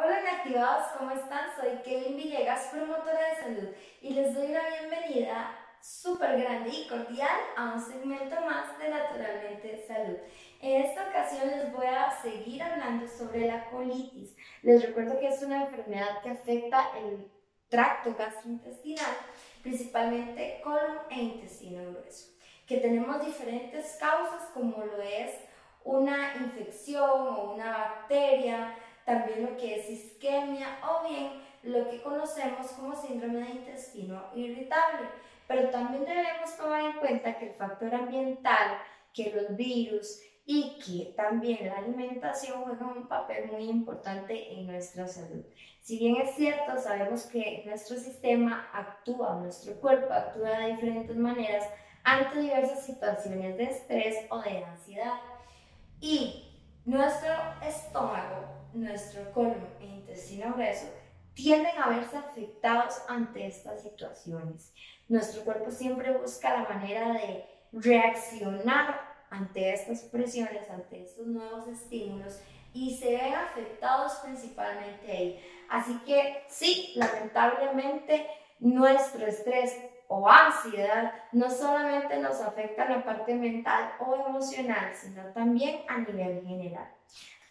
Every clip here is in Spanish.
Hola inactivados, ¿cómo están? Soy Kelly Villegas, promotora de salud, y les doy la bienvenida súper grande y cordial a un segmento más de Naturalmente Salud. En esta ocasión les voy a seguir hablando sobre la colitis. Les recuerdo que es una enfermedad que afecta el tracto gastrointestinal, principalmente colon e intestino grueso, que tenemos diferentes causas como lo es una infección o una bacteria, también lo que es isquemia o bien lo que conocemos como síndrome de intestino irritable. Pero también debemos tomar en cuenta que el factor ambiental, que los virus y que también la alimentación juegan un papel muy importante en nuestra salud. Si bien es cierto, sabemos que nuestro sistema actúa, nuestro cuerpo actúa de diferentes maneras ante diversas situaciones de estrés o de ansiedad. Y nuestro estómago, nuestro colon e intestino grueso tienden a verse afectados ante estas situaciones. Nuestro cuerpo siempre busca la manera de reaccionar ante estas presiones, ante estos nuevos estímulos y se ven afectados principalmente ahí. Así que sí, lamentablemente nuestro estrés o ansiedad no solamente nos afecta la parte mental o emocional, sino también a nivel general.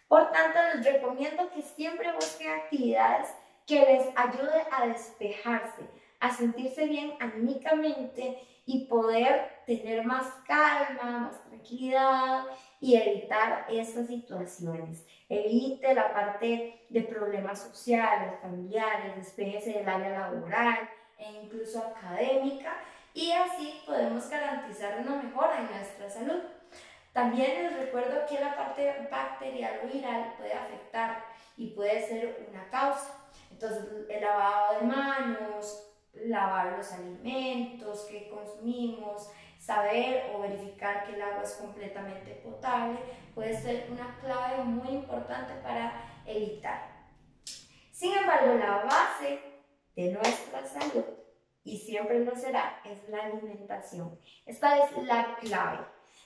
Por tanto, les recomiendo que siempre busquen actividades que les ayuden a despejarse, a sentirse bien anímicamente y poder tener más calma, más tranquilidad y evitar estas situaciones. Evite la parte de problemas sociales, familiares, despéjese del área laboral, e incluso académica y así podemos garantizar una mejora en nuestra salud. También les recuerdo que la parte bacterial o viral puede afectar y puede ser una causa. Entonces, el lavado de manos, lavar los alimentos que consumimos, saber o verificar que el agua es completamente potable puede ser una clave muy importante para evitar. Sin embargo, la base de nuestra salud y siempre lo será es la alimentación. Esta es la clave.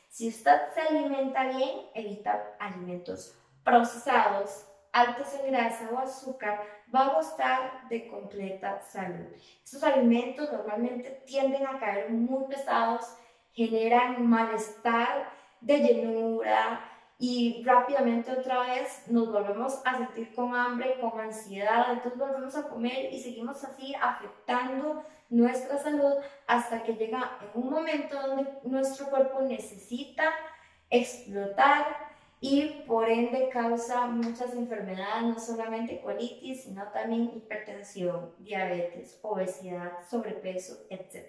Si usted se alimenta bien, evita alimentos procesados, altos en grasa o azúcar, va a gustar de completa salud. Estos alimentos normalmente tienden a caer muy pesados, generan malestar de llenura, y rápidamente otra vez nos volvemos a sentir con hambre, con ansiedad, entonces volvemos a comer y seguimos así afectando nuestra salud hasta que llega en un momento donde nuestro cuerpo necesita explotar y por ende causa muchas enfermedades, no solamente colitis, sino también hipertensión, diabetes, obesidad, sobrepeso, etc.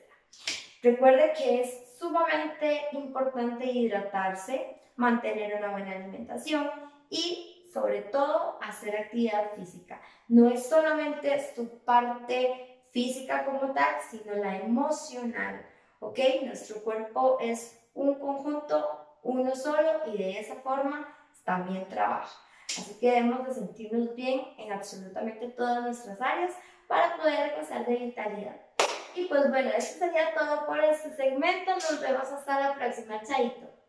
Recuerde que es sumamente importante hidratarse, mantener una buena alimentación y sobre todo hacer actividad física. No es solamente su parte física como tal, sino la emocional. ¿Ok? Nuestro cuerpo es un conjunto, uno solo y de esa forma también trabaja. Así que debemos de sentirnos bien en absolutamente todas nuestras áreas para poder gozar de vitalidad. Y pues bueno, eso sería todo por este segmento. Nos vemos hasta la próxima. Chaito.